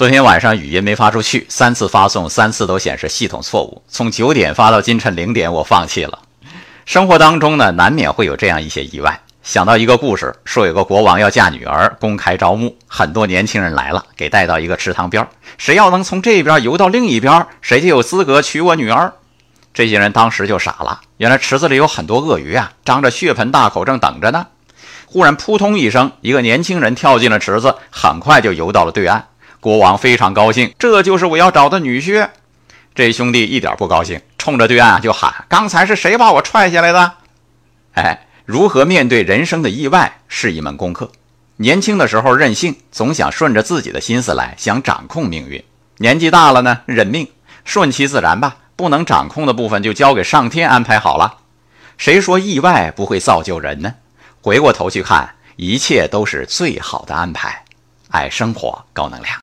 昨天晚上语音没发出去，三次发送，三次都显示系统错误。从九点发到今晨零点，我放弃了。生活当中呢，难免会有这样一些意外。想到一个故事，说有个国王要嫁女儿，公开招募，很多年轻人来了，给带到一个池塘边谁要能从这边游到另一边，谁就有资格娶我女儿。这些人当时就傻了，原来池子里有很多鳄鱼啊，张着血盆大口正等着呢。忽然扑通一声，一个年轻人跳进了池子，很快就游到了对岸。国王非常高兴，这就是我要找的女婿。这兄弟一点不高兴，冲着对岸就喊：“刚才是谁把我踹下来的？”哎，如何面对人生的意外是一门功课。年轻的时候任性，总想顺着自己的心思来，想掌控命运；年纪大了呢，认命，顺其自然吧。不能掌控的部分就交给上天安排好了。谁说意外不会造就人呢？回过头去看，一切都是最好的安排。爱生活，高能量。